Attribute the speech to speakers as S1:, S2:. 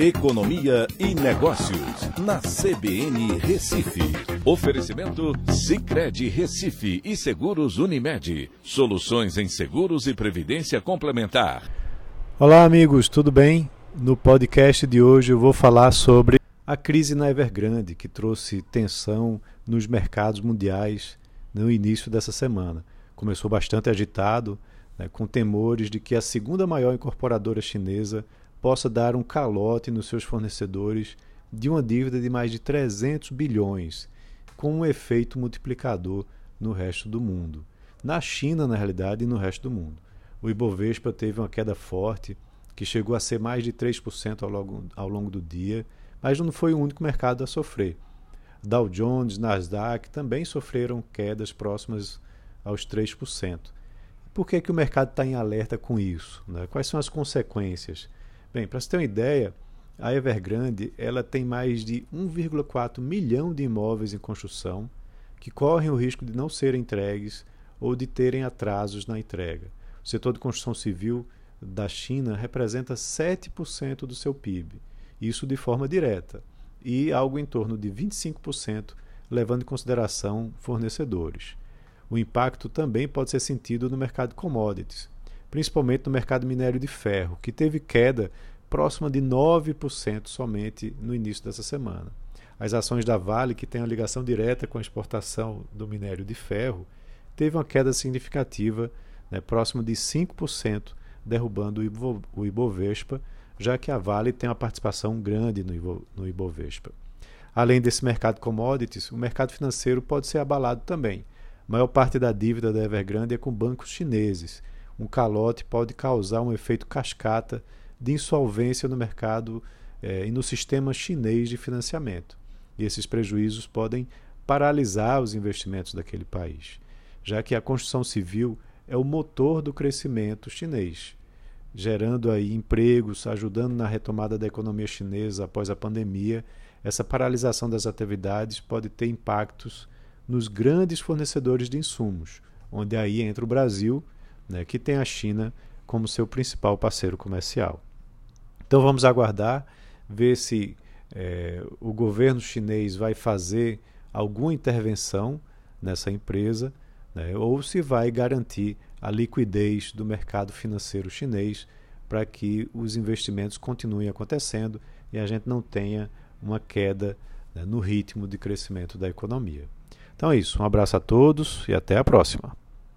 S1: Economia e Negócios, na CBN Recife. Oferecimento Cicred Recife e Seguros Unimed. Soluções em seguros e previdência complementar.
S2: Olá, amigos, tudo bem? No podcast de hoje eu vou falar sobre a crise na Evergrande, que trouxe tensão nos mercados mundiais no início dessa semana. Começou bastante agitado, né, com temores de que a segunda maior incorporadora chinesa possa dar um calote nos seus fornecedores de uma dívida de mais de 300 bilhões, com um efeito multiplicador no resto do mundo. Na China, na realidade, e no resto do mundo. O Ibovespa teve uma queda forte, que chegou a ser mais de 3% ao longo, ao longo do dia, mas não foi o único mercado a sofrer. Dow Jones, Nasdaq também sofreram quedas próximas aos 3%. Por que, que o mercado está em alerta com isso? Né? Quais são as consequências? Bem, para você ter uma ideia, a Evergrande ela tem mais de 1,4 milhão de imóveis em construção que correm o risco de não serem entregues ou de terem atrasos na entrega. O setor de construção civil da China representa 7% do seu PIB, isso de forma direta, e algo em torno de 25% levando em consideração fornecedores. O impacto também pode ser sentido no mercado de commodities, principalmente no mercado minério de ferro, que teve queda próxima de 9% somente no início dessa semana. As ações da Vale, que tem uma ligação direta com a exportação do minério de ferro, teve uma queda significativa, né, próxima de 5%, derrubando o Ibovespa, já que a Vale tem uma participação grande no Ibovespa. Além desse mercado commodities, o mercado financeiro pode ser abalado também. A maior parte da dívida da Evergrande é com bancos chineses, um calote pode causar um efeito cascata de insolvência no mercado eh, e no sistema chinês de financiamento. E esses prejuízos podem paralisar os investimentos daquele país, já que a construção civil é o motor do crescimento chinês, gerando aí empregos, ajudando na retomada da economia chinesa após a pandemia. Essa paralisação das atividades pode ter impactos nos grandes fornecedores de insumos, onde aí entra o Brasil né, que tem a China como seu principal parceiro comercial. Então vamos aguardar, ver se é, o governo chinês vai fazer alguma intervenção nessa empresa né, ou se vai garantir a liquidez do mercado financeiro chinês para que os investimentos continuem acontecendo e a gente não tenha uma queda né, no ritmo de crescimento da economia. Então é isso, um abraço a todos e até a próxima.